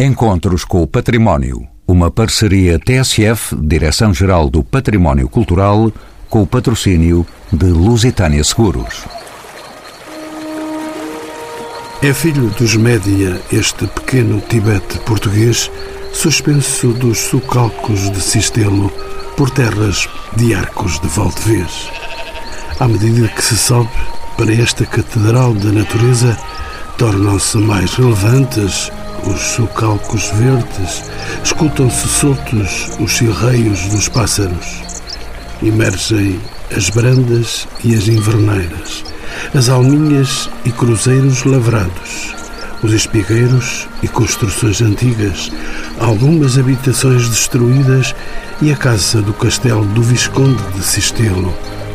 Encontros com o Património. Uma parceria TSF, Direção-Geral do Património Cultural, com o patrocínio de Lusitânia Seguros. É filho dos Média este pequeno Tibete português, suspenso dos sucalcos de Sistelo por terras de arcos de Valdevez. À medida que se sobe para esta catedral da natureza, tornam-se mais relevantes os sucalcos verdes, escutam-se soltos os chirreios dos pássaros. Emergem as brandas e as inverneiras, as alminhas e cruzeiros lavrados, os espigueiros e construções antigas, algumas habitações destruídas e a casa do castelo do Visconde de Sistelo,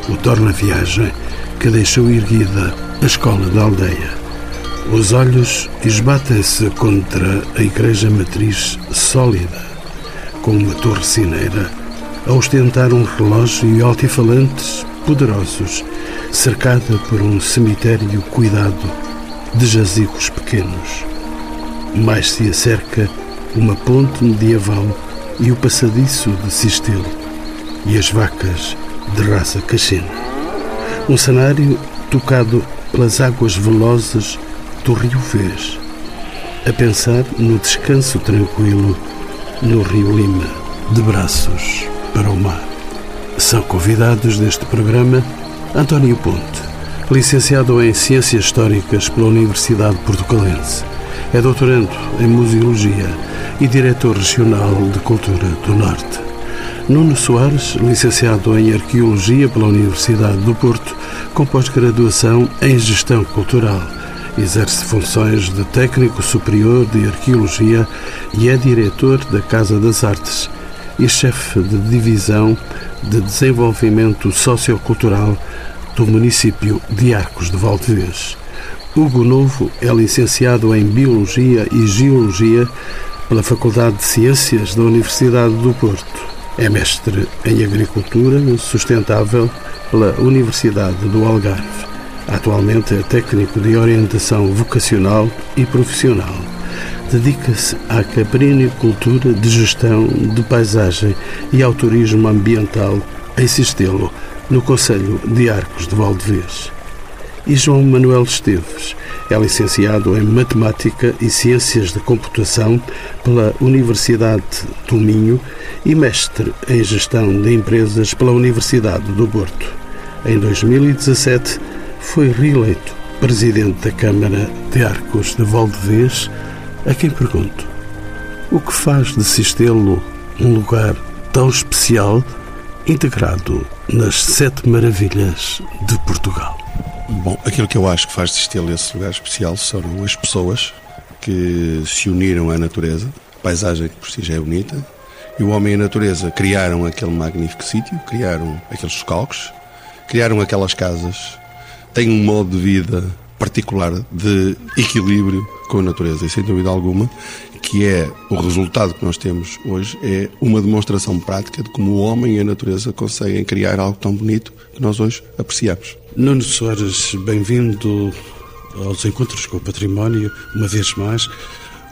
o torna-viagem que deixou erguida a escola da aldeia. Os olhos esbatem-se contra a igreja matriz sólida, com uma torre cineira, a ostentar um relógio e altifalantes poderosos, cercada por um cemitério cuidado de jazigos pequenos. Mais se acerca uma ponte medieval e o passadiço de Sistelo e as vacas de raça cachena. Um cenário tocado pelas águas velozes do Rio Vez, a pensar no descanso tranquilo no Rio Lima, de braços para o mar. São convidados deste programa António Ponte, licenciado em Ciências Históricas pela Universidade Portugalense. É doutorando em Museologia e diretor regional de Cultura do Norte. Nuno Soares, licenciado em Arqueologia pela Universidade do Porto, com pós-graduação em Gestão Cultural exerce funções de técnico superior de arqueologia e é diretor da Casa das Artes e chefe de divisão de desenvolvimento sociocultural do município de Arcos de Valdevez. Hugo Novo é licenciado em Biologia e Geologia pela Faculdade de Ciências da Universidade do Porto. É mestre em Agricultura Sustentável pela Universidade do Algarve. Atualmente é técnico de orientação vocacional e profissional. Dedica-se à caprinicultura de gestão de paisagem e ao turismo ambiental em Sistelo, no Conselho de Arcos de Valdevez. E João Manuel Esteves é licenciado em Matemática e Ciências da Computação pela Universidade do Minho e mestre em Gestão de Empresas pela Universidade do Porto. Em 2017, foi reeleito presidente da Câmara de Arcos de Valdevez, a quem pergunto: o que faz de Sistelo um lugar tão especial, integrado nas sete maravilhas de Portugal? Bom, aquilo que eu acho que faz de Sistelo esse lugar especial são as pessoas que se uniram à natureza, paisagem que por si já é bonita, e o homem e a natureza criaram aquele magnífico sítio, criaram aqueles socalcos, criaram aquelas casas tem um modo de vida particular de equilíbrio com a natureza e sem dúvida alguma que é o resultado que nós temos hoje é uma demonstração prática de como o homem e a natureza conseguem criar algo tão bonito que nós hoje apreciamos. Nuno Soares, bem-vindo aos Encontros com o Património, uma vez mais,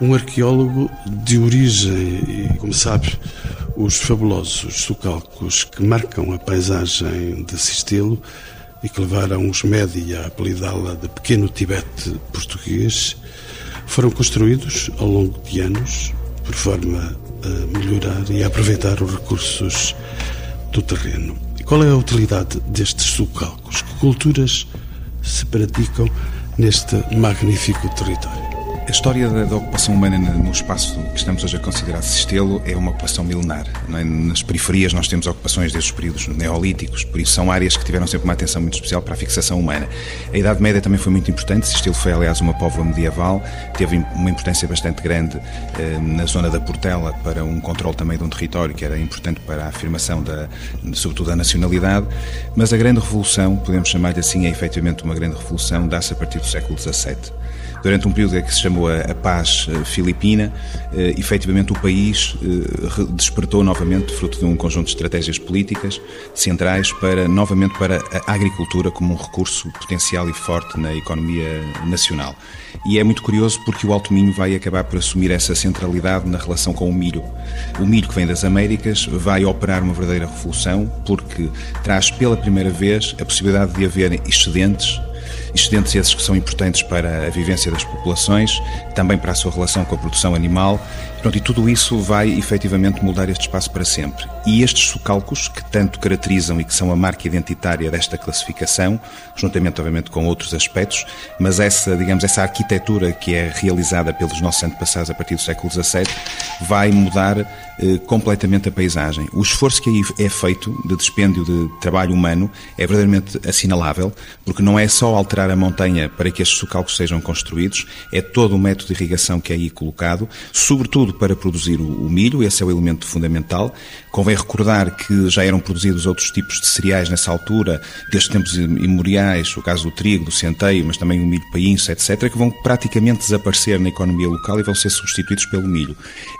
um arqueólogo de origem e, como sabe, os fabulosos socalcos que marcam a paisagem de Sistelo e que levaram os média a apelidá-la de Pequeno Tibete Português, foram construídos ao longo de anos por forma a melhorar e a aproveitar os recursos do terreno. E qual é a utilidade destes subcálculos? Que culturas se praticam neste magnífico território? A história da, da, ocupação humana no espaço que estamos hoje a considerar Sistelo é uma ocupação milenar. É? Nas periferias nós temos ocupações desde os períodos neolíticos, por isso são áreas que tiveram sempre uma atenção muito especial para a fixação humana. A Idade Média também foi muito importante, Sistelo foi aliás uma póvoa medieval, teve uma importância bastante grande eh, na zona da Portela para um controle também de um território que era importante para a afirmação da, sobretudo da nacionalidade, mas a grande revolução, podemos chamar-lhe assim, é efetivamente uma grande revolução, dá-se a partir do século XVII durante um período que se chamou relativamente à paz eh, filipina, eh, efetivamente o país despertou novamente, fruto de um conjunto de estratégias políticas centrais, para novamente para a agricultura como um recurso potencial e forte na economia nacional. E é muito curioso porque o Alto Minho vai acabar por assumir essa centralidade na relação com o milho. O milho que vem das Américas vai operar uma verdadeira revolução porque traz pela primeira vez a possibilidade de haver excedentes excedentes esses que são importantes para a vivência das populações, também para a sua relação com a produção animal. Pronto, e tudo isso vai efetivamente mudar este espaço para sempre. E estes socalcos, que tanto caracterizam e que são a marca identitária desta classificação, juntamente, obviamente, com outros aspectos, mas essa, digamos, essa arquitetura que é realizada pelos nossos antepassados a partir do século XVII, vai mudar eh, completamente a paisagem. O esforço que aí é feito de dispêndio de trabalho humano é verdadeiramente assinalável, porque não é só alterar a montanha para que estes socalcos sejam construídos, é todo o método de irrigação que é aí colocado, sobretudo para produzir o, milho, esse é o elemento fundamental. Convém recordar que já eram produzidos outros tipos de cereais nessa altura, desde tempos imemoriais, o caso do trigo, do centeio, mas também o milho painço, etc., que vão praticamente desaparecer na economia local e vão ser substituídos pelo milho.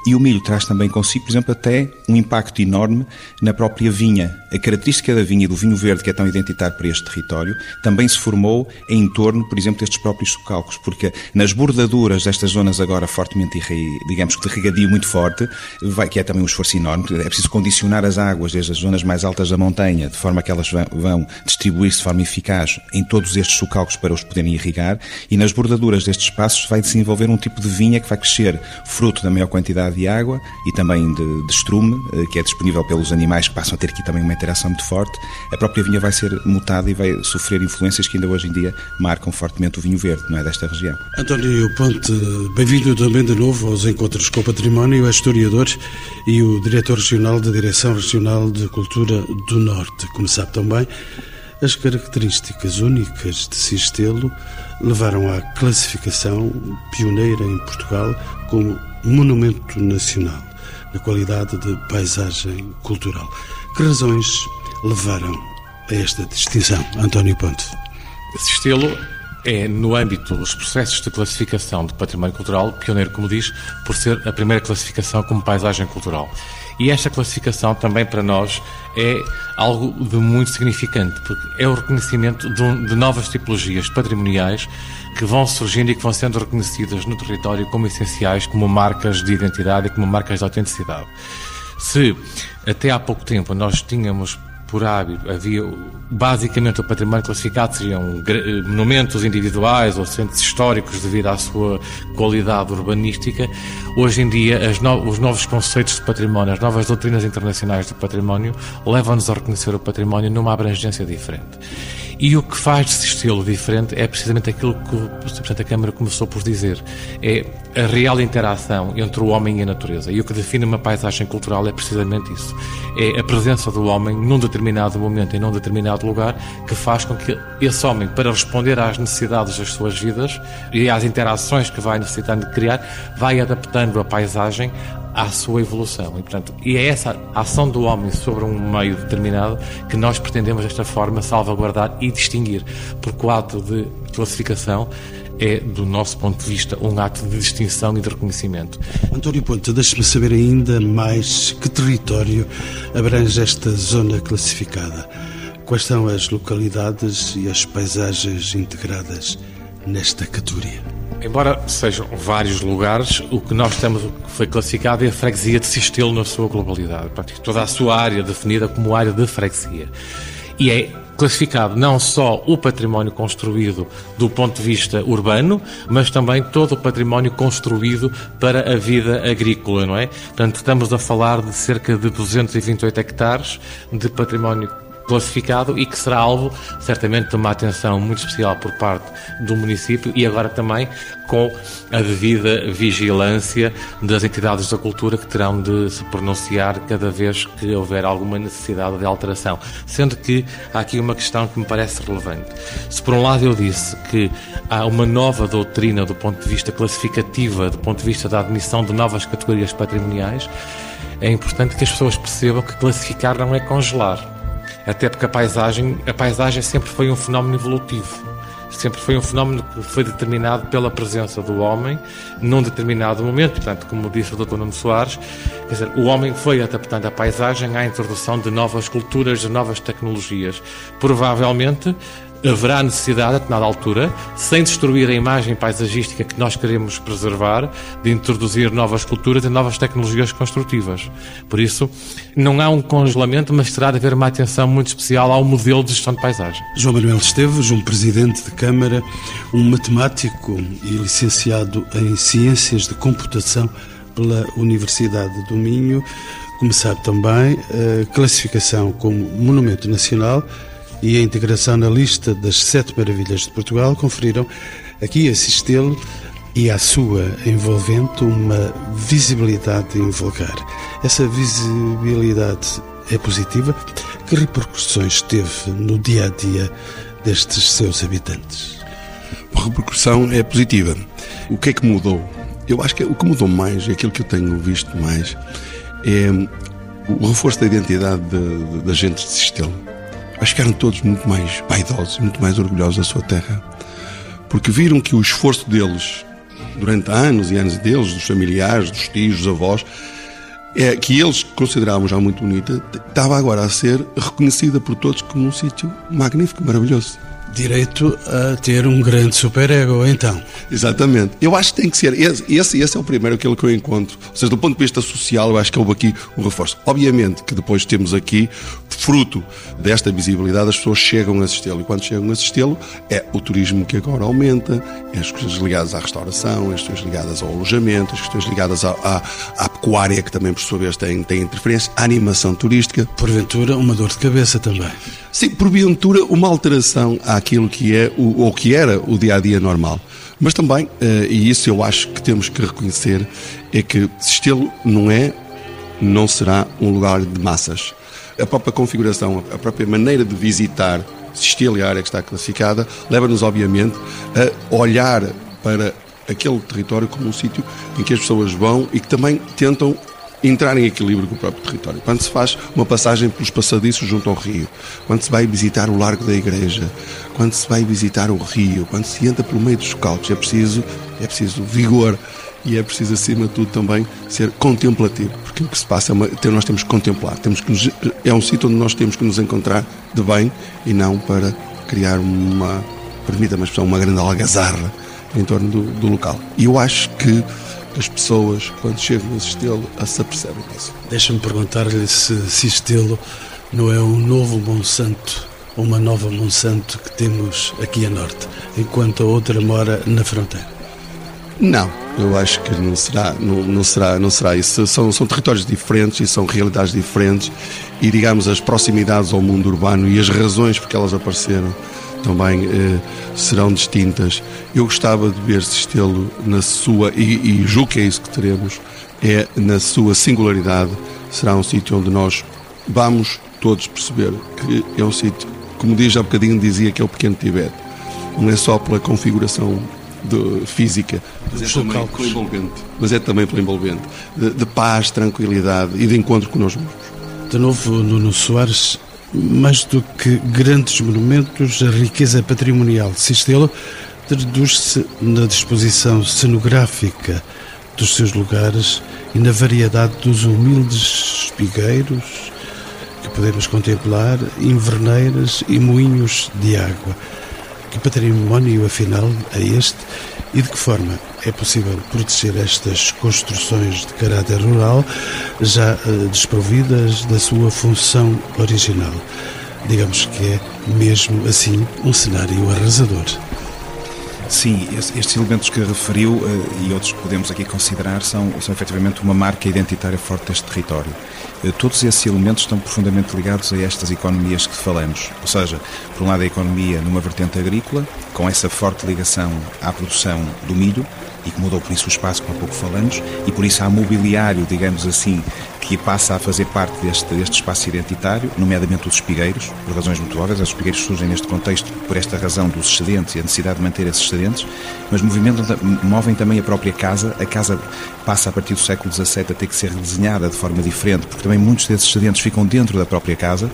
E o milho traz também consigo, por exemplo, até um impacto enorme na própria vinha. A característica da vinha e do vinho verde, que é tão identitário para este território, também se formou em torno, por exemplo, destes próprios socalcos, porque nas bordaduras destas zonas agora fortemente, digamos que regadio muito forte, vai, que é também um esforço enorme, é preciso condicionar as águas desde as zonas mais altas da montanha, de forma que elas vão distribuir-se de forma eficaz em todos estes socalcos para os poderem irrigar, e nas bordaduras destes espaços vai desenvolver um tipo de vinha que vai crescer fruto da maior quantidade de água e também de de, estrume, eh, que é disponível pelos animais, que passam a ter aqui também uma interação muito forte, a própria vinha vai ser mutada e vai sofrer influências que ainda hoje em dia marcam fortemente o vinho verde, não é desta região. António Ponte, bem-vindo também de novo aos Encontros com Património, é historiador e o diretor regional da Direção Regional de Cultura do Norte. Como sabe também, as características únicas de Sistelo levaram à classificação pioneira em Portugal como Monumento Nacional na qualidade de paisagem cultural. Que razões levaram a esta distinção, António Ponte? Sistelo é, no âmbito dos processos de classificação de património cultural, pioneiro, como diz, por ser a primeira classificação como paisagem cultural. E esta classificação também para nós é algo de muito significante, porque é o reconhecimento de, de novas tipologias patrimoniais que vão surgindo e que vão sendo reconhecidas no território como essenciais, como marcas de identidade e como marcas de autenticidade. Se até há pouco tempo nós tínhamos por hábito, havia basicamente o património classificado seriam monumentos individuais ou centros históricos devido à sua qualidade urbanística. Hoje em dia, no, os novos conceitos de património, as novas doutrinas internacionais de património levam-nos a reconhecer o património numa abrangência diferente. E o que faz desse estilo diferente é precisamente aquilo que o Presidente da Câmara começou por dizer. É a real interação entre o homem e a natureza. E o que define uma paisagem cultural é precisamente isso. É a presença do homem num determinado momento, em num determinado lugar, que faz com que esse homem, para responder às necessidades das suas vidas e às interações que vai necessitando de criar, vai adaptando a paisagem à sua evolução. E, portanto, e é essa ação do homem sobre um meio determinado que nós pretendemos, desta forma, salvaguardar e distinguir, porque o ato de classificação é, do nosso ponto de vista, um ato de distinção e de reconhecimento. António Ponte, deixe-me saber ainda mais que território abrange esta zona classificada. Quais são as localidades e as paisagens integradas nesta categoria? Embora sejam vários lugares, o que nós temos, que foi classificado é a freguesia de Sistelo na sua globalidade. Toda a sua área definida como área de freguesia. E é classificado não só o património construído do ponto de vista urbano, mas também todo o património construído para a vida agrícola, não é? Portanto, estamos a falar de cerca de 228 hectares de património classificado e que será alvo, certamente, de uma atenção muito especial por parte do município e agora também com a devida vigilância das entidades da cultura que terão de se pronunciar cada vez que houver alguma necessidade de alteração. Sendo que há aqui uma questão que me parece relevante. Se por um lado eu disse que há uma nova doutrina do ponto de vista classificativa, do ponto de vista da admissão de novas categorias patrimoniais, é importante que as pessoas percebam que classificar não é congelar até porque a paisagem, a paisagem sempre foi um fenómeno evolutivo. sempre foi um fenómeno que foi determinado pela presença do homem num determinado momento. Portanto, como disse o Dr. Nuno Soares, quer dizer, o homem foi adaptando a paisagem à introdução de novas culturas, de novas tecnologias. Provavelmente, haverá necessidade, a determinada altura, sem destruir a imagem paisagística que nós queremos preservar, de introduzir novas culturas e novas tecnologias construtivas. Por isso, não há um congelamento, mas terá de haver uma atenção muito especial ao modelo de gestão de paisagem. João Manuel Esteves, um presidente de Câmara, um matemático e licenciado em Ciências de Computação pela Universidade do Minho, como sabe também, a classificação como Monumento Nacional e a integração na lista das sete maravilhas de Portugal conferiram aqui a Sistelo e à sua envolvente uma visibilidade invulgar. Essa visibilidade é positiva? Que repercussões teve no dia a dia destes seus habitantes? A repercussão é positiva. O que é que mudou? Eu acho que o que mudou mais, aquilo que eu tenho visto mais, é o reforço da identidade da gente de Sistelo acho que eram todos muito mais vaidosos, muito mais orgulhosos da sua terra, porque viram que o esforço deles, durante anos e anos deles, dos familiares, dos tios, dos avós, é, que eles consideravam já muito bonita, estava agora a ser reconhecida por todos como um sítio magnífico, maravilhoso direito a ter um grande superego, então. Exatamente. Eu acho que tem que ser. Esse, esse é o primeiro aquilo que eu encontro. Ou seja, do ponto de vista social, eu acho que houve aqui um reforço. Obviamente que depois temos aqui, fruto desta visibilidade, as pessoas chegam a assistê-lo. E quando chegam a assistê-lo, é o turismo que agora aumenta, é as questões ligadas à restauração, as questões ligadas ao alojamento, as questões ligadas à, à, à pecuária, que também, por sua vez, tem, tem interferência, a animação turística. Porventura, uma dor de cabeça também. Sim, porventura, uma alteração àquilo que é o, ou que era o dia a dia normal. Mas também, eh, e isso eu acho que temos que reconhecer, é que Sistelo não é, não será um lugar de massas. A própria configuração, a própria maneira de visitar Sistelo e a área que está classificada, leva-nos, obviamente, a olhar para aquele território como um sítio em que as pessoas vão e que também tentam entrar em equilíbrio com o próprio território. Quando se faz uma passagem pelos passadiços junto ao rio, quando se vai visitar o Largo da Igreja, quando se vai visitar o rio, quando se entra pelo meio dos cautos, é preciso, é preciso vigor e é preciso, acima de tudo, também ser contemplativo, porque o que se passa é uma, nós temos que contemplar, temos que nos, é um sítio onde nós temos que nos encontrar de bem e não para criar uma, permita-me uma grande algazarra em torno do, do local. E eu acho que as pessoas, quando chegam a Sistelo, se apercebem disso. Deixa-me perguntar-lhe se Sistelo não é um novo Monsanto, uma nova Monsanto que temos aqui a norte, enquanto a outra mora na fronteira. Não, eu acho que não será, não, não, será, não será isso. São, são territórios diferentes e são realidades diferentes e, digamos, as proximidades ao mundo urbano e as razões por que elas apareceram também eh, serão distintas. Eu gostava de ver Sistelo na sua, e, e julgo que é isso que teremos, é na sua singularidade, será um sítio onde nós vamos todos perceber que é um sítio, como diz há bocadinho, dizia que é o pequeno Tibete. Não é só pela configuração de, física, mas é também pelo envolvente. Mas é também pelo envolvente. De, de paz, tranquilidade e de encontro com nós mesmos. De novo, Nuno Soares, mais do que grandes monumentos, a riqueza patrimonial de Sistelo traduz-se na disposição cenográfica dos seus lugares e na variedade dos humildes espigueiros que podemos contemplar, inverneiras e moinhos de água. Que património, afinal, é este e de que forma é possível proteger estas construções de caráter rural já eh, desprovidas da sua função original? Digamos que é mesmo assim um cenário arrasador. Sim, estes elementos que referiu eh, e outros que podemos aqui considerar são, são efetivamente uma marca identitária forte deste território. Eh, todos esses elementos estão profundamente ligados a estas economias que falamos. Ou seja, por um lado a economia numa vertente agrícola, com essa forte ligação à produção do milho, e que mudou por isso o espaço que há pouco falamos, e por isso há mobiliário, digamos assim, que passa a fazer parte deste, deste espaço identitário, nomeadamente os espigueiros, por razões muito óbvias. Os espigueiros surgem neste contexto por esta razão dos excedentes e a necessidade de manter esses excedentes, mas movem também a própria casa. A casa passa a partir do século XVII a ter que ser redesenhada de forma diferente, porque também muitos desses excedentes ficam dentro da própria casa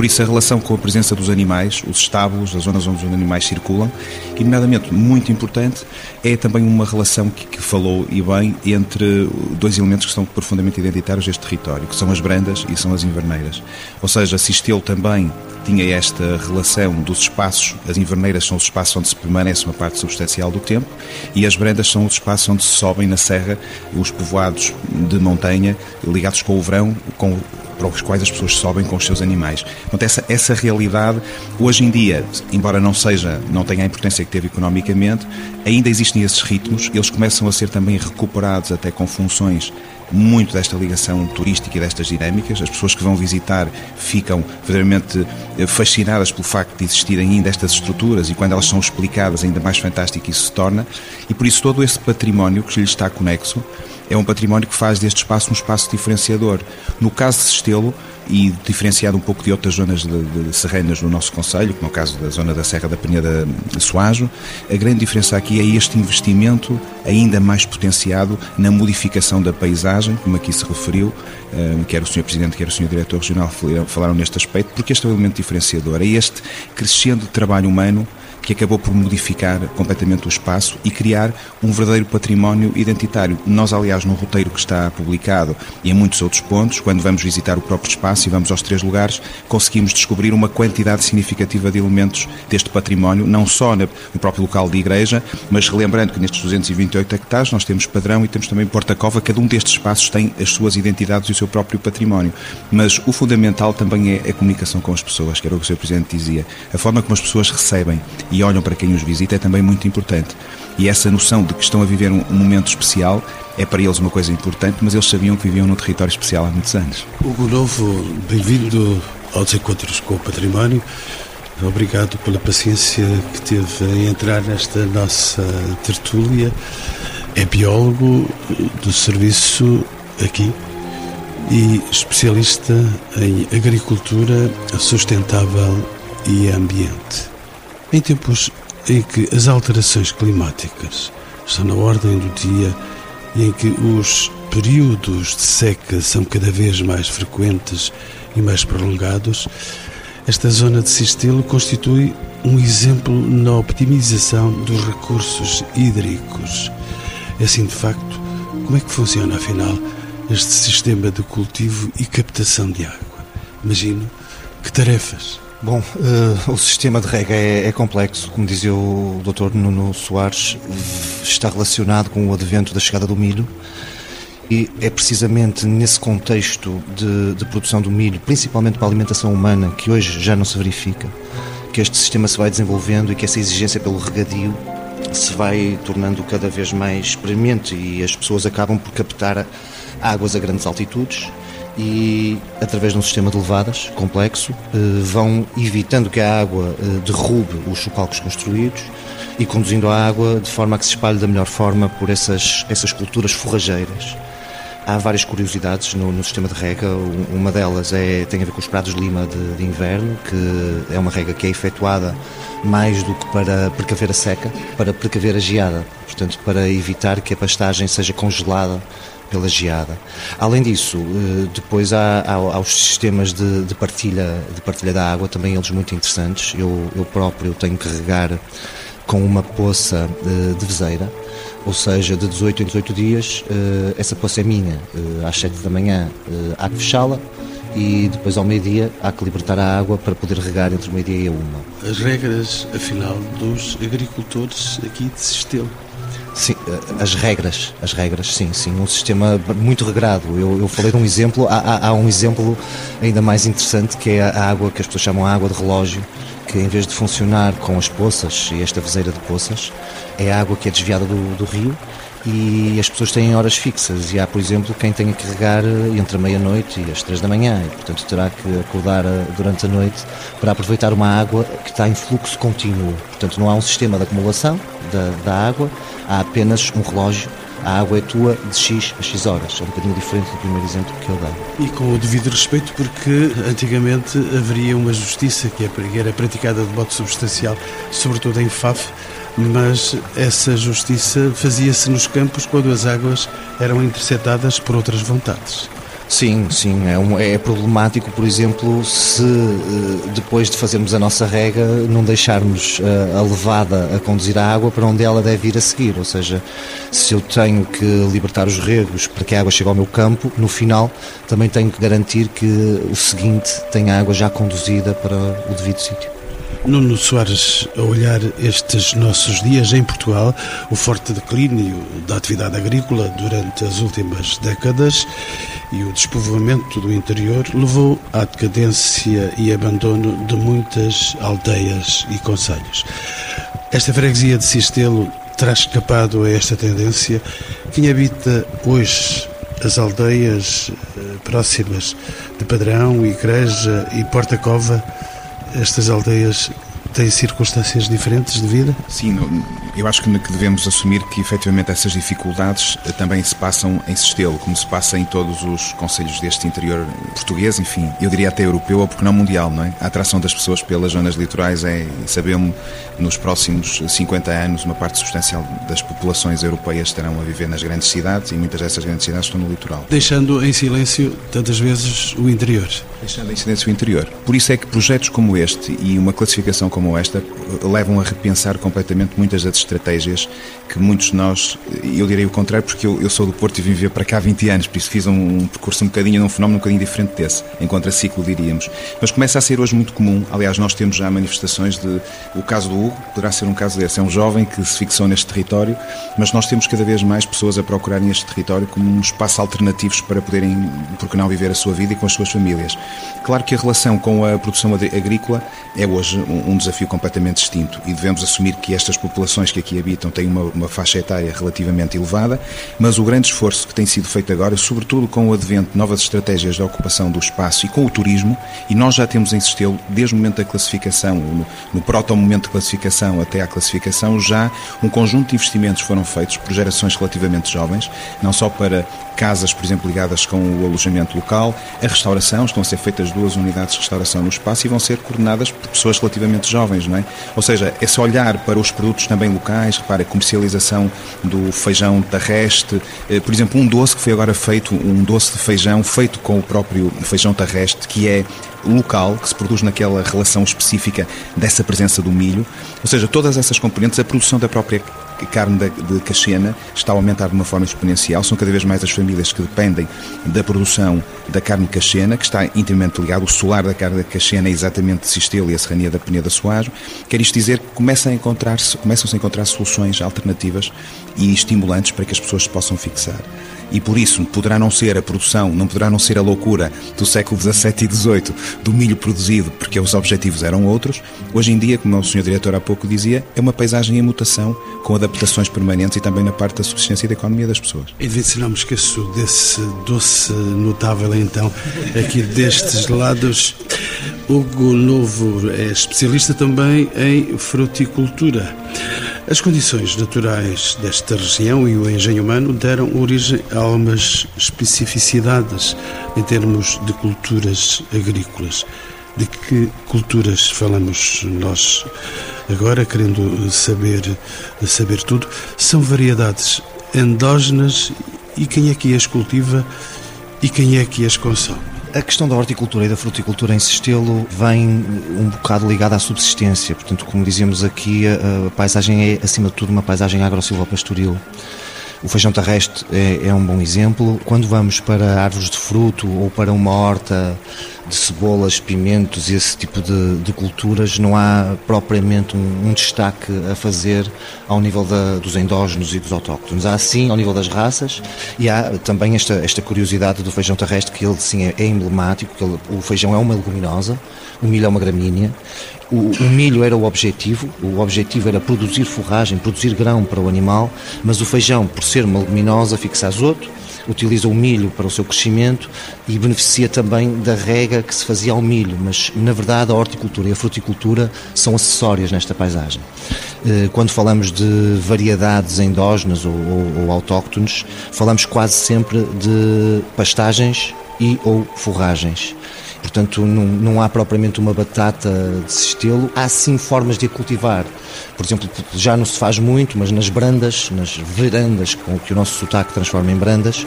por isso a relação com a presença dos animais, os estábulos, as zonas onde os animais circulam, e nomeadamente muito importante é também uma relação que, que falou e bem entre dois elementos que são profundamente identitários deste território, que são as brandas e são as inverneiras. Ou seja, Sistelo também tinha esta relação dos espaços, as inverneiras são os espaços onde se permanece uma parte substancial do tempo e as brandas são os espaços onde se sobem na serra os povoados de montanha ligados com o verão, com para os quais as pessoas sobem com os seus animais. Portanto, essa, essa realidade, hoje em dia, embora não seja, não tenha a importância que teve economicamente, ainda existem esses ritmos, eles começam a ser também recuperados até com funções muito desta ligação turística e destas dinâmicas. As pessoas que vão visitar ficam verdadeiramente eh, fascinadas pelo facto de existirem ainda estas estruturas e quando elas são explicadas ainda mais fantástico isso se torna. E por isso todo esse património que lhe está conexo é um património que faz deste espaço um espaço diferenciador. No caso de Sestelo, e diferenciado um pouco de outras zonas de, de serranas no nosso Conselho, como é o caso da zona da Serra da Peneda Soajo, a grande diferença aqui é este investimento ainda mais potenciado na modificação da paisagem, como aqui se referiu, eh, quer o Sr. Presidente, quer o Sr. Diretor Regional falaram neste aspecto, porque este é o elemento diferenciador, é este crescendo trabalho humano que acabou por modificar completamente o espaço e criar um verdadeiro património identitário. Nós, aliás, no roteiro que está publicado e em muitos outros pontos, quando vamos visitar o próprio espaço e vamos aos três lugares, conseguimos descobrir uma quantidade significativa de elementos deste património, não só no próprio local de igreja, mas relembrando que nestes 228 hectares nós temos padrão e temos também porta-cova, cada um destes espaços tem as suas identidades e o seu próprio património. Mas o fundamental também é a comunicação com as pessoas, que era o que o Sr. Presidente dizia. A forma como as pessoas recebem e olham para quem os visita é também muito importante. E essa noção de que estão a viver um, momento especial é para eles uma coisa importante, mas eles sabiam que viviam num território especial há muitos anos. Hugo Novo, bem-vindo aos Encontros com o Património. Obrigado pela paciência que teve em entrar nesta nossa tertúlia. É biólogo do serviço aqui e especialista em agricultura sustentável e ambiente. Em tempos em que as alterações climáticas estão na ordem do dia e em que os períodos de seca são cada vez mais frequentes e mais prolongados, esta zona de Sistelo constitui um exemplo na optimização dos recursos hídricos. É assim, de facto, como é que funciona, afinal, este sistema de cultivo e captação de água? Imagino que tarefas Bom, uh, o sistema de rega é, é, complexo, como dizia o Dr. Nuno Soares, está relacionado com o advento da chegada do milho e é precisamente nesse contexto de, de, produção do milho, principalmente para a alimentação humana, que hoje já não se verifica, que este sistema se vai desenvolvendo e que essa exigência pelo regadio se vai tornando cada vez mais premente e as pessoas acabam por captar águas a grandes altitudes e, através de um sistema de levadas complexo, eh, vão evitando que a água eh, derrube os chocalcos construídos e conduzindo a água de forma a que se espalhe da melhor forma por essas, essas culturas forrageiras. Há várias curiosidades no, no, sistema de rega. Uma delas é, tem a ver com os prados de lima de, de, inverno, que é uma rega que é efetuada mais do que para precaver a seca, para precaver a geada. Portanto, para evitar que a pastagem seja congelada pela geada. Além disso, eh, depois há, há, há os sistemas de, de, partilha, de partilha da água, também eles muito interessantes. Eu, eu próprio tenho que regar com uma poça de, de vezeira, ou seja, de 18 em 18 dias, eh, essa poça é minha. Eh, às 7 da manhã há que fechá-la e depois ao meio-dia há que libertar a água para poder regar entre o meio-dia e a uma. As regras, afinal, dos agricultores aqui de Sistelo. Sim, eh, as regras, as regras, sim, sim, um sistema muito regrado. Eu, eu falei de um exemplo, há, há, há, um exemplo ainda mais interessante que é a água que as pessoas chamam água de relógio, que em vez de funcionar com as poças e esta vezeira de poças, é água que é desviada do, do rio e as pessoas têm horas fixas e há, por exemplo, quem tenha que regar eh, entre a meia-noite e as três da manhã e, portanto, terá que acordar eh, durante a noite para aproveitar uma água que está em fluxo contínuo. Portanto, não há um sistema de acumulação da, da água, há apenas um relógio a água é tua de X a X horas. É um bocadinho diferente do primeiro exemplo que eu dei. E com o devido respeito, porque antigamente haveria uma justiça que é era praticada de modo substancial, sobretudo em FAF, mas essa justiça fazia-se nos campos quando as águas eram interceptadas por outras vontades. Sim, sim. É, um, é problemático, por exemplo, se eh, depois de fazermos a nossa rega não deixarmos eh, a levada a conduzir a água para onde ela deve ir a seguir. Ou seja, se eu tenho que libertar os regos para que a água chegue ao meu campo, no final também tenho que garantir que o seguinte tenha a água já conduzida para o devido sítio. Nuno Soares, a olhar estes nossos dias em Portugal, o forte declínio da atividade agrícola durante as últimas décadas e o despovoamento do interior levou à decadência e abandono de muitas aldeias e conselhos. Esta freguesia de Sistelo terá escapado a esta tendência? Quem habita hoje as aldeias eh, próximas de Padrão, Igreja e Porta Cova estas aldeias têm circunstâncias diferentes de vida? Sim, eu acho que devemos assumir que efetivamente essas dificuldades eh, também se passam em Sestelo, como se passa em todos os conselhos deste interior português, enfim, eu diria até europeu ou porque não mundial, não é? A atração das pessoas pelas zonas litorais é, sabemos, nos próximos 50 anos, uma parte substancial das populações europeias estarão a viver nas grandes cidades e muitas dessas grandes cidades estão no litoral. Deixando em silêncio, tantas vezes, o interior. Deixando em silêncio o interior. Por isso é que projetos como este e uma classificação como esta eh, levam a repensar completamente muitas das estratégias que muitos de nós, eu direi o contrário, porque eu, eu sou do Porto e vim viver para cá há 20 anos, por isso fiz um, um percurso um bocadinho, um fenómeno um bocadinho diferente desse, em contraciclo, diríamos. Mas começa a ser hoje muito comum, aliás, nós temos já manifestações de. O caso do Hugo poderá ser um caso desse. É um jovem que se fixou neste território, mas nós temos cada vez mais pessoas a procurarem este território como um espaço alternativo para poderem, porque não, viver a sua vida e com as suas famílias. Claro que a relação com a produção agrícola é hoje um desafio completamente distinto e devemos assumir que estas populações que aqui habitam têm uma, uma faixa etária relativamente elevada, mas o grande esforço que tem sido feito agora, sobretudo com o advento de novas estratégias de ocupação do espaço e com o turismo, e nós já temos em Sestelo, desde o momento da classificação, no, no proto-momento de classificação até à classificação, já um conjunto de investimentos foram feitos por gerações relativamente jovens, não só para casas, por exemplo, ligadas com o alojamento local, a restauração, estão a ser feitas duas unidades de restauração no espaço e vão ser coordenadas por pessoas relativamente jovens, não é? Ou seja, esse olhar para os produtos também locais, repara, a comercialização do feijão terrestre, eh, por exemplo, um doce que foi agora feito, um doce de feijão feito com o próprio feijão terrestre, que é local, que se produz naquela relação específica dessa presença do milho. Ou seja, todas essas componentes, a produção da própria carne de cachena está a aumentar de uma forma exponencial. São cada vez mais as famílias que dependem da produção da carne cachena, que está intimamente ligado. O solar da carne cachena é exatamente de Sistela e a serrania da Peneda Soares. Quer isto dizer que começam a encontrar-se começam -se a encontrar soluções alternativas e estimulantes para que as pessoas se possam fixar e por isso poderá não ser a produção, não poderá não ser a loucura do século XVII e XVIII do milho produzido, porque os objetivos eram outros. Hoje em dia, como o Sr. Diretor há pouco dizia, é uma paisagem em mutação, com adaptações permanentes e também na parte da subsistência e da economia das pessoas. E se não me esqueço desse doce notável, então, aqui destes lados. Hugo Novo é especialista também em fruticultura. As condições naturais desta região e o engenho humano deram origem a algumas especificidades em termos de culturas agrícolas. De que culturas falamos nós agora, querendo saber, saber tudo? São variedades endógenas e quem é que as cultiva e quem é que as consome? A questão da horticultura e da fruticultura em Sistelo vem um bocado ligada à subsistência. Portanto, como dizíamos aqui, a, paisagem é, acima de tudo, uma paisagem agro-silvopastoril. O feijão terrestre é, é, um bom exemplo. Quando vamos para árvores de fruto ou para uma horta de cebolas, pimentos e esse tipo de, de culturas, não há propriamente um, um, destaque a fazer ao nível da, dos endógenos e dos autóctones. Há sim ao nível das raças e há também esta, esta curiosidade do feijão terrestre, que ele sim é, é emblemático, que ele, o feijão é uma leguminosa, o milho é uma gramínea o, o, milho era o objetivo, o objetivo era produzir forragem, produzir grão para o animal, mas o feijão, por ser uma leguminosa, fixa azoto, utiliza o milho para o seu crescimento e beneficia também da rega que se fazia ao milho, mas na verdade a horticultura e a fruticultura são acessórias nesta paisagem. Eh, quando falamos de variedades endógenas ou, ou, ou autóctones, falamos quase sempre de pastagens e ou forragens. Portanto, não, não há propriamente uma batata de sistelo. Há sim formas de a cultivar. Por exemplo, já não se faz muito, mas nas brandas, nas verandas, com que o nosso sotaque transforma em brandas,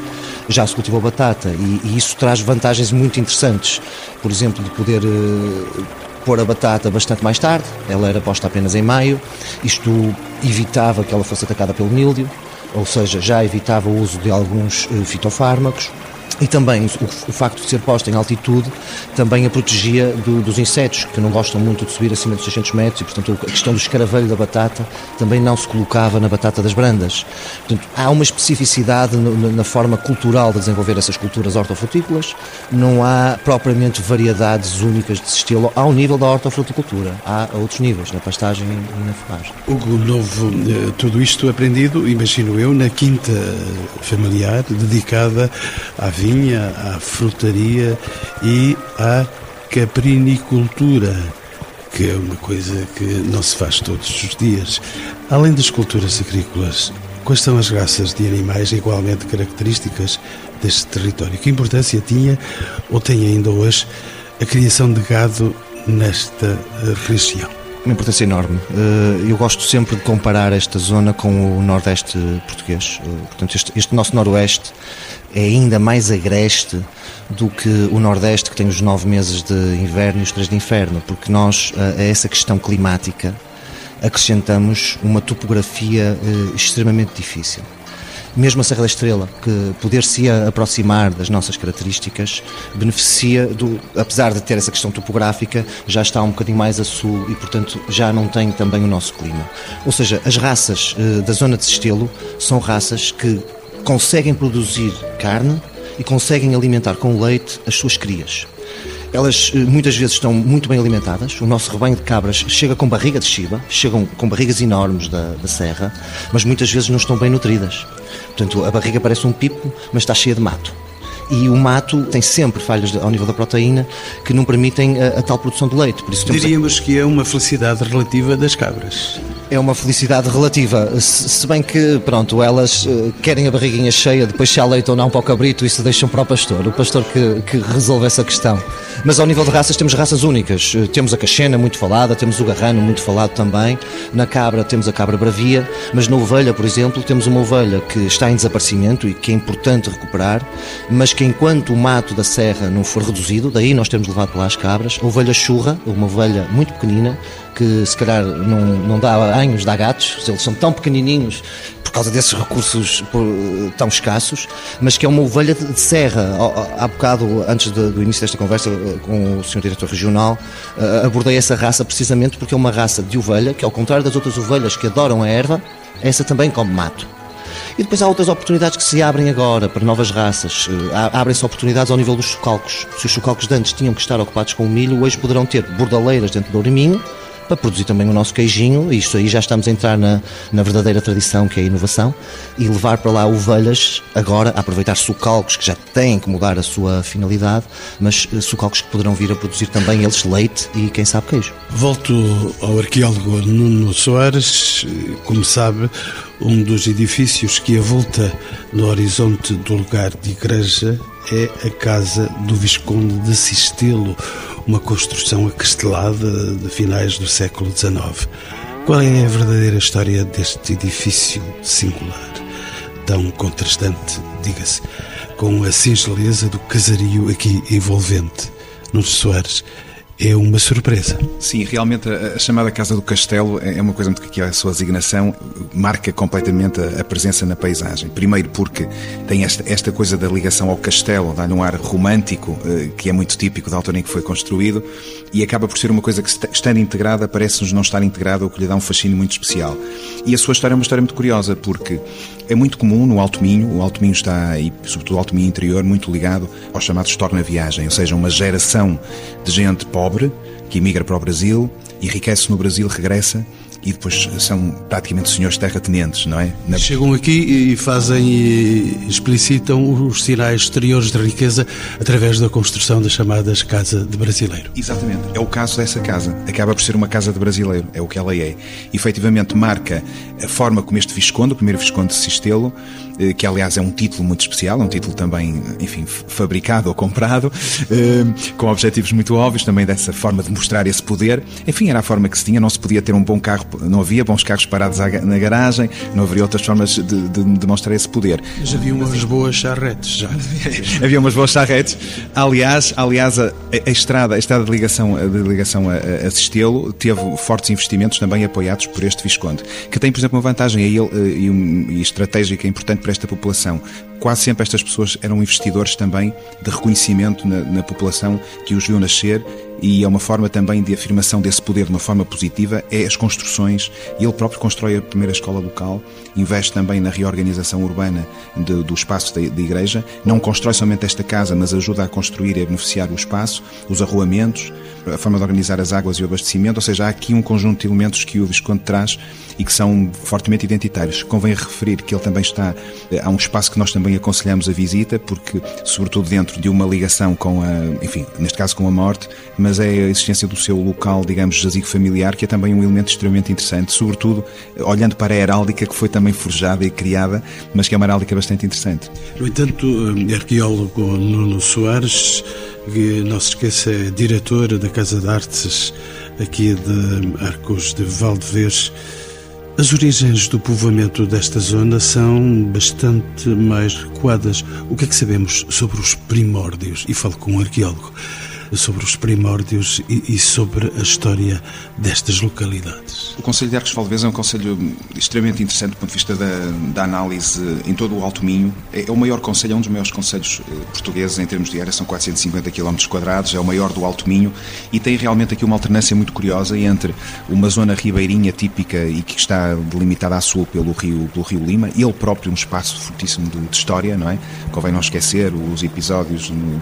já se cultivou batata. E, e isso traz vantagens muito interessantes. Por exemplo, de poder uh, pôr a batata bastante mais tarde. Ela era posta apenas em maio. Isto evitava que ela fosse atacada pelo mildio ou seja, já evitava o uso de alguns uh, fitofármacos. E também o, facto de ser posta em altitude também a protegia do, dos insetos, que não gostam muito de subir acima dos 600 metros e, portanto, a questão do escaravelho da batata também não se colocava na batata das brandas. Portanto, há uma especificidade no, na forma cultural de desenvolver essas culturas hortofrutícolas, não há propriamente variedades únicas de estilo ao nível da hortofruticultura. Há outros níveis, na pastagem e na forragem. Hugo Novo, eh, tudo isto aprendido, imagino eu, na quinta familiar dedicada à vinha, à frutaria e à caprinicultura, que é uma coisa que não se faz todos os dias. Além das culturas agrícolas, quais são as raças de animais igualmente características deste território? Que importância tinha ou tem ainda hoje a criação de gado nesta região? Uma importância enorme. Eh, eu gosto sempre de comparar esta zona com o Nordeste português. Eh, portanto, este, este nosso Noroeste é ainda mais agreste do que o Nordeste, que tem os nove meses de inverno e os três de inverno, porque nós, a essa questão climática, acrescentamos uma topografia eh, extremamente difícil. Mesmo a Serra da Estrela, que poder-se aproximar das nossas características, beneficia, do, apesar de ter essa questão topográfica, já está um bocadinho mais a sul e, portanto, já não tem também o nosso clima. Ou seja, as raças eh, da zona de Estelo são raças que conseguem produzir carne e conseguem alimentar com leite as suas crias. Elas eh, muitas vezes estão muito bem alimentadas. O nosso rebanho de cabras chega com barriga de chiba, chegam com barrigas enormes da, da serra, mas muitas vezes não estão bem nutridas. Portanto, a barriga parece um pipo, mas está cheia de mato e o mato tem sempre falhas ao nível da proteína que não permitem a, a tal produção de leite. Por isso Diríamos a... que é uma felicidade relativa das cabras. É uma felicidade relativa, se bem que, pronto, elas eh, querem a barriguinha cheia, depois se há leite ou não para o cabrito, isso deixam para o pastor, o pastor que, que resolve essa questão. Mas ao nível de raças temos raças únicas, eh, temos a cachena muito falada, temos o garrano muito falado também, na cabra temos a cabra bravia, mas na ovelha, por exemplo, temos uma ovelha que está em desaparecimento e que é importante recuperar, mas que enquanto o mato da serra não for reduzido, daí nós temos levado lá as cabras, a ovelha churra, uma ovelha muito pequenina, que se calhar não, não dá anhos, dá gatos, eles são tão pequenininhos por causa desses recursos tão escassos, mas que é uma ovelha de serra. Há bocado, antes do início desta conversa eh, com o Sr. Diretor Regional, eh, abordei essa raça precisamente porque é uma raça de ovelha que, ao contrário das outras ovelhas que adoram a erva, essa também come mato. E depois há outras oportunidades que se abrem agora para novas raças. Eh, abrem-se oportunidades ao nível dos chocalcos. Se os chocalcos de antes tinham que estar ocupados com o milho, hoje poderão ter bordaleiras dentro do Oriminho, para produzir também o nosso queijinho, isto aí já estamos a entrar na, na verdadeira tradição que é a inovação, e levar para lá ovelhas, agora a aproveitar sucalcos que já têm que mudar a sua finalidade, mas eh, sucalcos que poderão vir a produzir também eles leite e quem sabe queijo. Volto ao arqueólogo Nuno Soares, como sabe, um dos edifícios que avulta no horizonte do lugar de igreja é a casa do Visconde de Sistelo, uma construção acastelada de finais do século XIX. Qual é a verdadeira história deste edifício singular, tão contrastante, diga-se, com a singeleza do casario aqui envolvente? Nunes Soares é uma surpresa. Sim, realmente a, a, chamada Casa do Castelo é, é uma coisa que a sua designação marca completamente a, a, presença na paisagem. Primeiro porque tem esta, esta coisa da ligação ao castelo, dá-lhe um ar romântico, eh, que é muito típico da altura em que foi construído, e acaba por ser uma coisa que, estando integrada, parece-nos não estar integrada, o que lhe dá um fascínio muito especial. E a sua história é uma história muito curiosa, porque é muito comum no Alto Minho, o Alto Minho está, e sobretudo o Alto Minho interior, muito ligado aos chamados torna-viagem, ou seja, uma geração de gente pobre que emigra para o Brasil, enriquece no Brasil, regressa e depois são praticamente senhores terratenientes, não é? Na... Chegam aqui e fazem e explicitam os sinais exteriores de riqueza através da construção das chamadas Casa de Brasileiro. Exatamente. É o caso dessa casa. Acaba por ser uma casa de brasileiro, é o que ela é. E, efetivamente marca a forma como este Visconde, o primeiro Visconde de Sistelo, que aliás é um título muito especial, é um título também, enfim, fabricado ou comprado, eh, com objetivos muito óbvios, também dessa forma de mostrar esse poder. Enfim, era a forma que se tinha, não se podia ter um bom carro, não havia bons carros parados na garagem, não haveria outras formas de, de demonstrar esse poder. Mas havia umas boas charretes já. havia umas boas charretes. Aliás, aliás a, a estrada, a estrada de ligação, de ligação a, a Sistelo teve fortes investimentos também apoiados por este Visconde, que tem, por exemplo, uma vantagem ele eh, e, e estratégica importante para esta população. Quase sempre estas pessoas eram investidores também de reconhecimento na, na população que os viu nascer e é uma forma também de afirmação desse poder de uma forma positiva, é as construções. Ele próprio constrói a primeira escola local, investe também na reorganização urbana de, do espaço da, da, igreja, não constrói somente esta casa, mas ajuda a construir e a beneficiar o espaço, os arruamentos, a forma de organizar as águas e o abastecimento, ou seja, há aqui um conjunto de elementos que o Visconde traz e que são fortemente identitários. Convém referir que ele também está, eh, há um espaço que nós também aconselhamos a visita, porque, sobretudo dentro de uma ligação com a, enfim, neste caso com a morte, mas é a existência do seu local, digamos, jazigo familiar, que é também um elemento extremamente interessante, sobretudo olhando para a heráldica que foi também forjada e criada, mas que é uma heráldica bastante interessante. No entanto, eh, arqueólogo Nuno Soares, que não se esqueça, é diretor da Casa de Artes aqui de Arcos de Valdevez, as origens do povoamento desta zona são bastante mais recuadas. O que é que sabemos sobre os primórdios? E falo com um arqueólogo sobre os primórdios e, e, sobre a história destas localidades. O Conselho de Arcos de Valdevez é um conselho extremamente interessante do ponto de vista da, da análise em todo o Alto Minho. É, é, o maior conselho, é um dos maiores conselhos eh, portugueses em termos de área, são 450 km é o maior do Alto Minho e tem realmente aqui uma alternância muito curiosa entre uma zona ribeirinha típica e que está delimitada a sul pelo rio, pelo rio Lima, ele próprio um espaço fortíssimo de, de história, não é? Convém não esquecer os episódios no,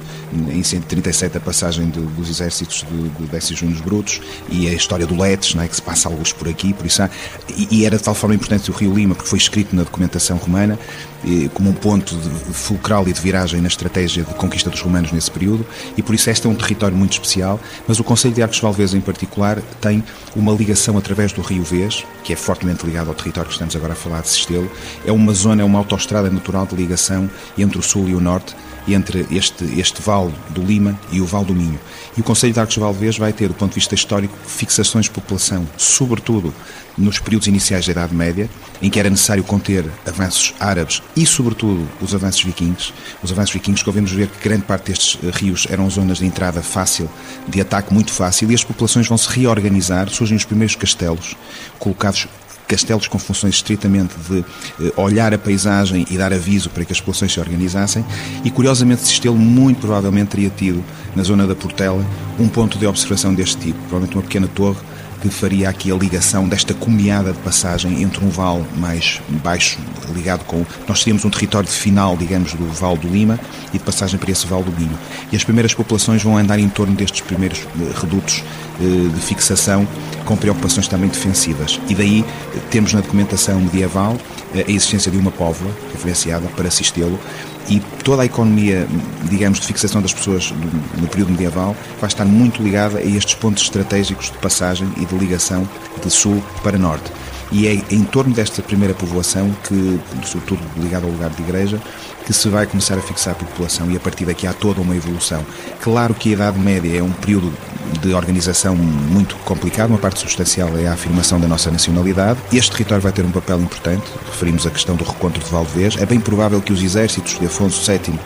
em 137 a passagem de, dos exércitos de, de Décio Júnior Brutos e a história do Letes, não é, que se passa alguns por aqui, por isso há, e, e, era de tal forma importante o Rio Lima, porque foi escrito na documentação romana e, como um ponto de, fulcral e de viragem na estratégia de conquista dos romanos nesse período, e por isso este é um território muito especial, mas o Conselho de Arcos Valvez em particular tem uma ligação através do Rio Vez, que é fortemente ligado ao território que estamos agora a falar de Sistelo, é uma zona, é uma autoestrada natural de ligação entre o sul e o norte, entre este, este Vale do Lima e o Vale do Minho. E o Conselho de Arcos de Valdevez vai ter, do ponto de vista histórico, fixações de população, sobretudo nos períodos iniciais da Idade Média, em que era necessário conter avanços árabes e, sobretudo, os avanços vikings. Os avanços vikings ouvimos ver que grande parte destes eh, rios eram zonas de entrada fácil, de ataque muito fácil, e as populações vão se reorganizar, surgem os primeiros castelos, colocados castelos com funções estritamente de eh, olhar a paisagem e dar aviso para que as populações se organizassem. E curiosamente, Sistelo muito provavelmente teria tido, na zona da Portela, um ponto de observação deste tipo, provavelmente uma pequena torre que faria aqui a ligação desta comiada de passagem entre um vale mais baixo, ligado com. Nós tínhamos um território de final, digamos, do Vale do Lima e de passagem para esse Vale do Minho. E as primeiras populações vão andar em torno destes primeiros eh, redutos eh, de fixação com preocupações também defensivas. E daí eh, temos na documentação medieval a existência de uma póvoa referenciada para Sistelo e toda a economia, digamos, de fixação das pessoas no período medieval vai estar muito ligada a estes pontos estratégicos de passagem e de ligação de sul para norte. E é em torno desta primeira povoação, que, sobretudo ligada ao lugar de igreja, que se vai começar a fixar a população e a partir daqui há toda uma evolução. Claro que a Idade Média é um período de organização muito complicado, uma parte substancial é a afirmação da nossa nacionalidade. Este território vai ter um papel importante, referimos a questão do recontro de Valdevez. É bem provável que os exércitos de Afonso VII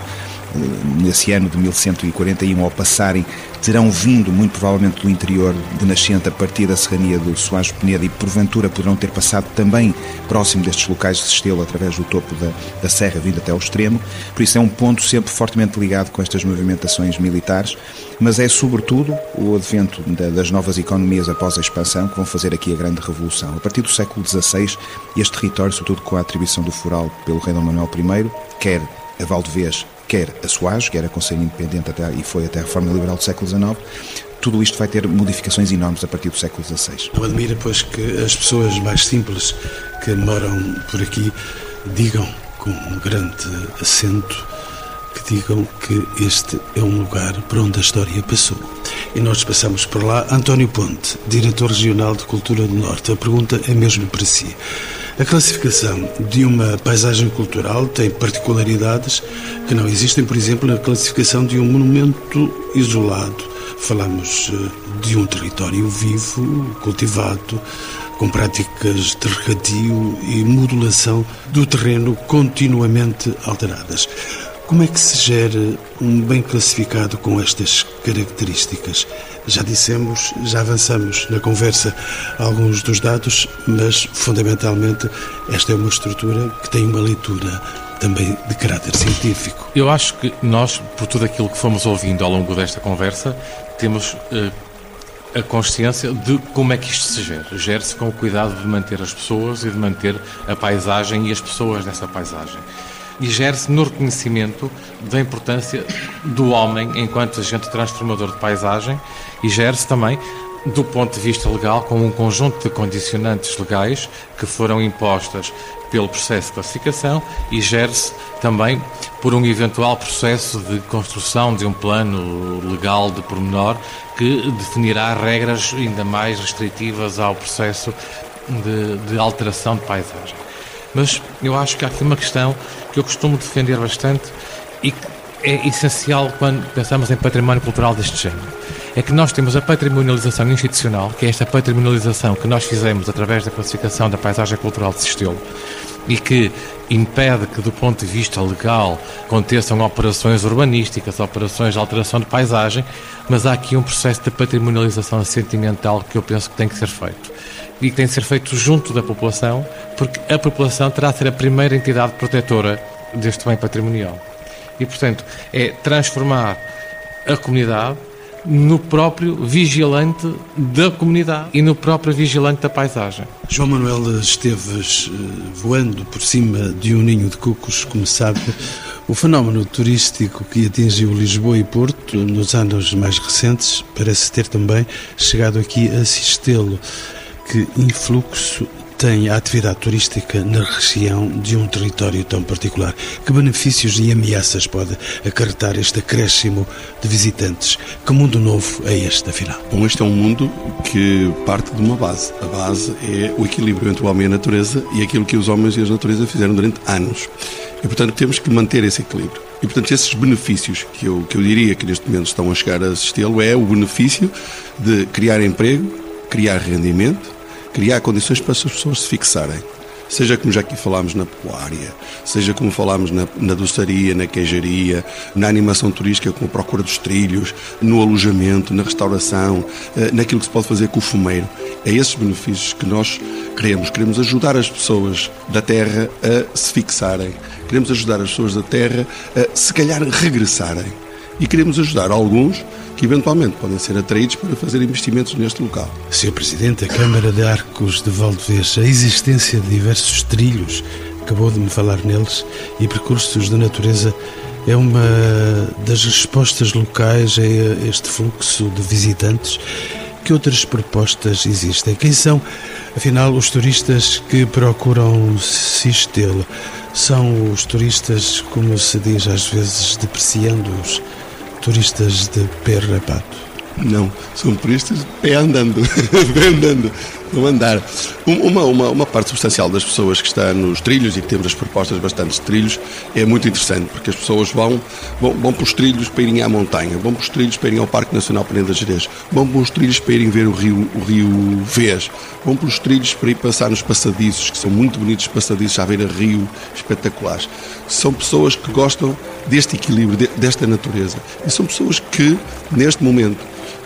nesse ano de 1141, ao passarem, terão vindo muito provavelmente do interior de Nascente a partir da serrania do Soares Peneda e porventura poderão ter passado também próximo destes locais de Sestelo através do topo da, da serra vindo até ao extremo. Por isso é um ponto sempre fortemente ligado com estas movimentações militares, mas é sobretudo o advento da, das novas economias após a expansão que vão fazer aqui a grande revolução. A partir do século XVI, este território, sobretudo com a atribuição do foral pelo rei Dom Manuel I, quer a Valdevez, quer a SUAS, quer a Conselho Independente até, e foi até a Reforma Liberal do século XIX, tudo isto vai ter modificações enormes a partir do século XVI. Não admira, pois, que as pessoas mais simples que moram por aqui digam com um grande acento que digam que este é um lugar por onde a história passou. E nós passamos por lá. António Ponte, diretor regional de Cultura do Norte. A pergunta é mesmo para si. A classificação de uma paisagem cultural tem particularidades que não existem, por exemplo, na classificação de um monumento isolado. Falamos eh, de um território vivo, cultivado, com práticas de regadio e modulação do terreno continuamente alteradas. Como é que se gera um bem classificado com estas características? Já dissemos, já avançamos na conversa alguns dos dados, mas fundamentalmente esta é uma estrutura que tem uma leitura também de caráter científico. Eu acho que nós, por tudo aquilo que fomos ouvindo ao longo desta conversa, temos eh, a consciência de como é que isto se gera. Gera-se com o cuidado de manter as pessoas e de manter a paisagem e as pessoas dessa paisagem e gere-se no reconhecimento da importância do homem enquanto agente transformador de paisagem e gere-se também do ponto de vista legal com um conjunto de condicionantes legais que foram impostas pelo processo de classificação e gere-se também por um eventual processo de construção de um plano legal de pormenor que definirá regras ainda mais restritivas ao processo de, de alteração de paisagem. Mas eu acho que há aqui uma questão que eu costumo defender bastante e que é essencial quando pensamos em património cultural deste género. É que nós temos a patrimonialização institucional, que é esta patrimonialização que nós fizemos através da classificação da paisagem cultural de Sistelo, e que impede que, do ponto de vista legal, aconteçam operações urbanísticas, operações de alteração de paisagem, mas há aqui um processo de patrimonialização sentimental que eu penso que tem que ser feito e que tem de ser feito junto da população, porque a população terá de ser a primeira entidade protetora deste bem patrimonial. E, portanto, é transformar a comunidade no próprio vigilante da comunidade e no próprio vigilante da paisagem. João Manuel Esteves, eh, voando por cima de um ninho de cucos, como sabe, o fenómeno turístico que atingiu Lisboa e Porto nos anos mais recentes parece ter também chegado aqui a Sistelo que influxo tem a atividade turística na região de um território tão particular? Que benefícios e ameaças pode acarretar este acréscimo de visitantes? Que mundo novo é este, afinal? Bom, este é um mundo que parte de uma base. A base é o equilíbrio entre o homem e a natureza e aquilo que os homens e a natureza fizeram durante anos. E, portanto, temos que manter esse equilíbrio. E, portanto, esses benefícios que eu, que eu diria que neste momento estão a chegar a assisti-lo é o benefício de criar emprego, criar rendimento, criar condições para as pessoas se fixarem. Seja como já aqui falámos na pecuária, seja como falámos na, na doçaria, na queijaria, na animação turística com a procura dos trilhos, no alojamento, na restauração, eh, naquilo que se pode fazer com o fumeiro. É esses benefícios que nós queremos. Queremos ajudar as pessoas da terra a se fixarem. Queremos ajudar as pessoas da terra a, se calhar, regressarem. E queremos ajudar alguns que eventualmente podem ser atraídos para fazer investimentos neste local. Sr. Presidente, a Câmara de Arcos de Valdevez, a existência de diversos trilhos, acabou de me falar neles, e percursos de natureza é uma das respostas locais a este fluxo de visitantes. Que outras propostas existem? Quem são, afinal, os turistas que procuram Sistelo? São os turistas, como se diz às vezes, depreciando-os, turistas de pé rapado? Não, são turistas pé andando, pé andando, vão andar. Uma, uma, uma parte substancial das pessoas que está nos trilhos e temos as propostas bastantes de trilhos é muito interessante, porque as pessoas vão, vão, vão para os trilhos para irem à montanha, vão para os trilhos para irem ao Parque Nacional Peneda Gerês, vão para os trilhos para irem ver o rio, o rio Vez, vão para os trilhos para ir passar nos passadiços, que são muito bonitos passadiços à beira-rio, espetaculares. São pessoas que gostam deste equilíbrio, desta natureza. E são pessoas que, neste momento,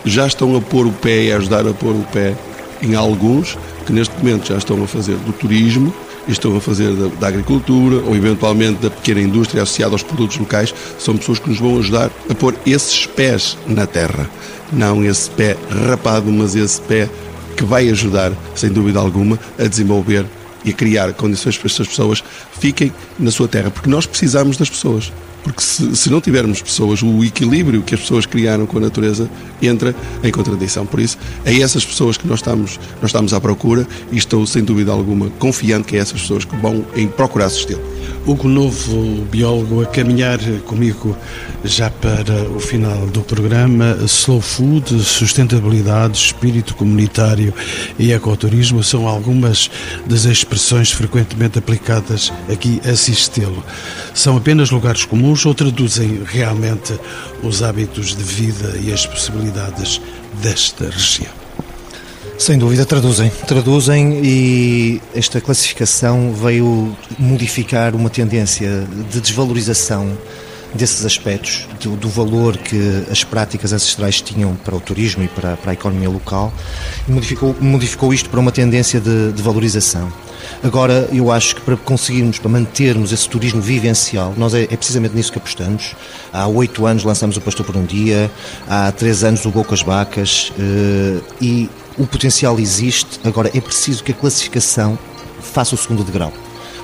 já estão a pôr o pé e a ajudar a pôr o pé em alguns que neste momento já estão a fazer do turismo, estão a fazer da, da, agricultura ou eventualmente da pequena indústria associada aos produtos locais, são pessoas que nos vão ajudar a pôr esses pés na terra. Não esse pé rapado, mas esse pé que vai ajudar, sem dúvida alguma, a desenvolver e a criar condições para estas pessoas fiquem na sua terra, porque nós precisamos das pessoas. Porque se, se, não tivermos pessoas, o equilíbrio que as pessoas criaram com a natureza entra em contradição. Por isso, é essas pessoas que nós estamos, nós estamos à procura e estou, sem dúvida alguma, confiante que é essas pessoas que vão em procurar assistir. Hugo Novo, biólogo, a caminhar comigo já para o final do programa. Slow Food, sustentabilidade, espírito comunitário e ecoturismo são algumas das expressões frequentemente aplicadas aqui a Sistelo. São apenas lugares comuns ou traduzem realmente os hábitos de vida e as possibilidades desta região? Sem dúvida, traduzem. Traduzem e esta classificação veio modificar uma tendência de desvalorização desses aspectos, do, do, valor que as práticas ancestrais tinham para o turismo e para, para a economia local, modificou, modificou isto para uma tendência de, de valorização. Agora, eu acho que para conseguirmos, para mantermos esse turismo vivencial, nós é, é precisamente nisso que apostamos. Há oito anos lançamos o Pastor por um Dia, há três anos o Gol com as Vacas, eh, e o potencial existe, agora é preciso que a classificação faça o segundo degrau.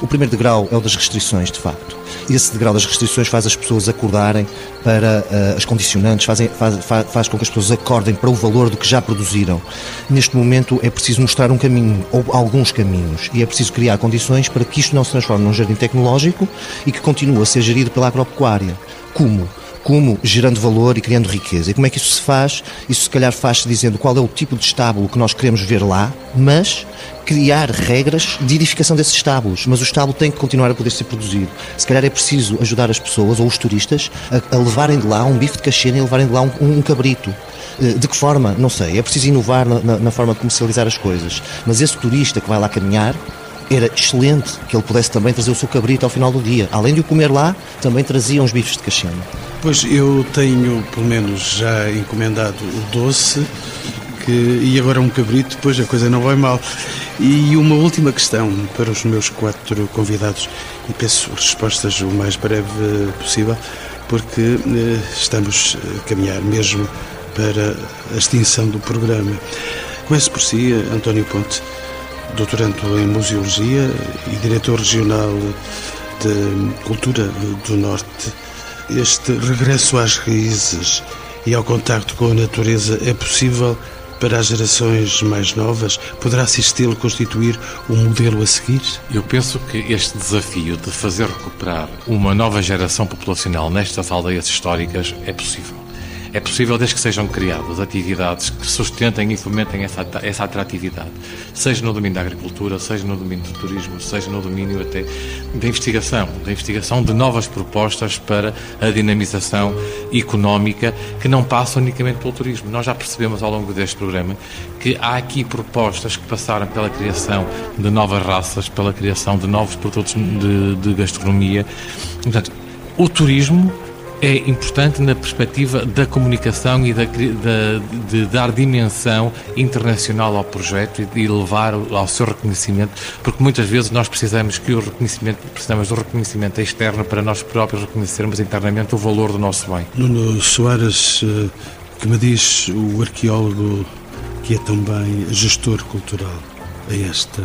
O primeiro degrau é o das restrições, de facto. Esse degrau das restrições faz as pessoas acordarem para uh, as condicionantes, fazem, faz, faz, faz, com que as pessoas acordem para o valor do que já produziram. Neste momento é preciso mostrar um caminho, ou alguns caminhos, e é preciso criar condições para que isto não se transforme num jardim tecnológico e que continue a ser gerido pela agropecuária. Como? Como gerando valor e criando riqueza. E como é que isso se faz? Isso se calhar faz-se dizendo qual é o tipo de estábulo que nós queremos ver lá, mas criar regras de edificação desses estábulos. Mas o estábulo tem que continuar a poder ser produzido. Se calhar é preciso ajudar as pessoas ou os turistas a, a levarem de lá um bife de cachena e levarem de lá um, um cabrito. Eh, de que forma? Não sei. É preciso inovar na, na, na forma de comercializar as coisas. Mas esse turista que vai lá caminhar era excelente que ele pudesse também trazer o seu cabrito ao final do dia. Além de o comer lá, também trazia uns bifes de cachena. Pois eu tenho, pelo menos, já encomendado o doce que, e agora um cabrito, depois a coisa não vai mal. E uma última questão para os meus quatro convidados, e peço respostas o mais breve possível, porque eh, estamos a caminhar mesmo para a extinção do programa. Comece por si, António Ponte doutorando em Museologia e diretor regional de Cultura do Norte. Este regresso às raízes e ao contacto com a natureza é possível para as gerações mais novas? Poderá assisti-lo constituir um modelo a seguir? Eu penso que este desafio de fazer recuperar uma nova geração populacional nestas aldeias históricas é possível. É possível desde que sejam criadas atividades que sustentem e fomentem essa, essa atratividade, seja no domínio da agricultura, seja no domínio do turismo, seja no domínio até da investigação, da investigação de novas propostas para a dinamização económica que não passa unicamente pelo turismo. Nós já percebemos ao longo deste programa que há aqui propostas que passaram pela criação de novas raças, pela criação de novos produtos de, de gastronomia. Portanto, o turismo é importante na perspectiva da comunicação e da, da, de dar dimensão internacional ao projeto e levar ao seu reconhecimento, porque muitas vezes nós precisamos que o reconhecimento, precisamos do reconhecimento externo para nós próprios reconhecermos internamente o valor do nosso bem. Nuno Soares, eh, que me diz o arqueólogo que é também gestor cultural a esta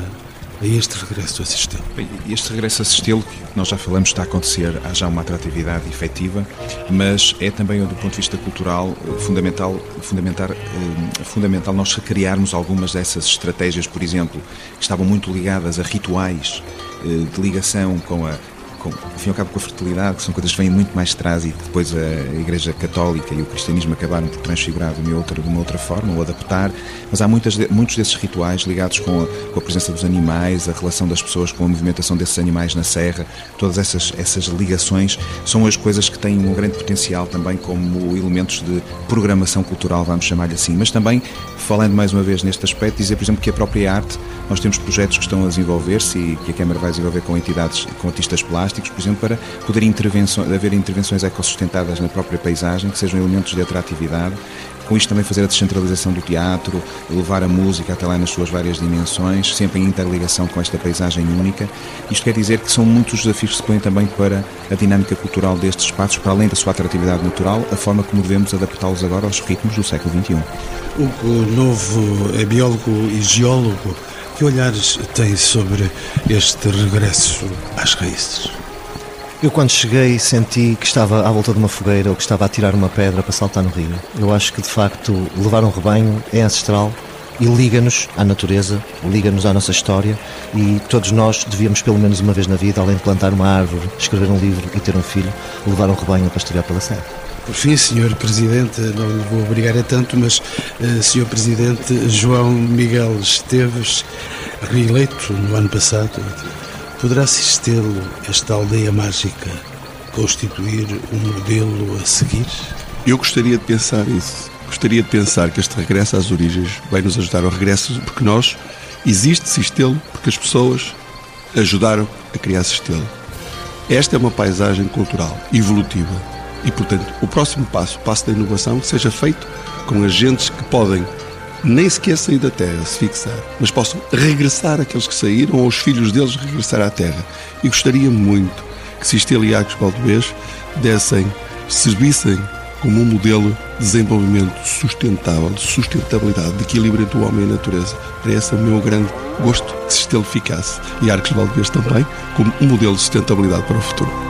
a este regresso a Sistelo? Este regresso a Sistelo, que nós já falamos, está a acontecer, há já uma atratividade efetiva, mas é também, do ponto de vista cultural, fundamental, fundamental, eh, fundamental nós criarmos algumas dessas estratégias, por exemplo, que estavam muito ligadas a rituais eh, de ligação com a com, fim ao cabo com a fertilidade, que são coisas que vêm muito mais atrás e depois a Igreja Católica e o cristianismo acabaram por transfigurar de uma outra, de uma outra forma ou adaptar, mas há muitas, muitos desses rituais ligados com a, com a presença dos animais, a relação das pessoas com a movimentação desses animais na serra, todas essas, essas ligações são as coisas que têm um grande potencial também como elementos de programação cultural, vamos chamar-lhe assim, mas também, falando mais uma vez neste aspecto, dizer, por exemplo, que a própria arte, nós temos projetos que estão a desenvolver-se e que a Câmara vai desenvolver com entidades, com artistas plásticos, plásticos, por exemplo, para poder haver intervenções ecossustentadas na própria paisagem, que sejam elementos de atratividade. Com isto também fazer a descentralização do teatro, levar a música até lá nas suas várias dimensões, sempre em interligação com esta paisagem única. Isto quer dizer que são muitos desafios que se põem também para a dinâmica cultural destes espaços, para além da sua atratividade natural, a forma como devemos adaptá-los agora aos ritmos do século XXI. O novo é biólogo e geólogo Que olhares tem sobre este regresso às raízes? Eu, quando cheguei, senti que estava à volta de uma fogueira ou que estava a tirar uma pedra para saltar no rio. Eu acho que, de facto, levar um rebanho é ancestral e liga-nos à natureza, liga-nos à nossa história e todos nós devíamos, pelo menos uma vez na vida, além de plantar uma árvore, escrever um livro e ter um filho, levar um rebanho a pastorear pela serra. Por fim, Sr. Presidente, não lhe vou obrigar a tanto, mas, uh, Sr. Presidente, João Miguel Esteves, reeleito no ano passado, poderá assistê-lo, esta aldeia mágica, constituir um modelo a seguir? Eu gostaria de pensar isso. Gostaria de pensar que este regresso às origens vai nos ajudar ao regresso, porque nós, existe Sistelo, porque as pessoas ajudaram a criar Sistelo. Esta é uma paisagem cultural, evolutiva. E, portanto, o próximo passo, o passo da inovação, seja feito com agentes que podem nem sequer sair da terra, se fixar, mas possam regressar aqueles que saíram ou os filhos deles regressar à terra. E gostaria muito que Sistelo e Arcos Valdevez dessem, servissem como um modelo de desenvolvimento sustentável, de sustentabilidade, de equilíbrio entre o homem e a natureza. Era esse o meu grande gosto que Sistelo ficasse. E Arcos Valdevez também, como um modelo de sustentabilidade para o futuro.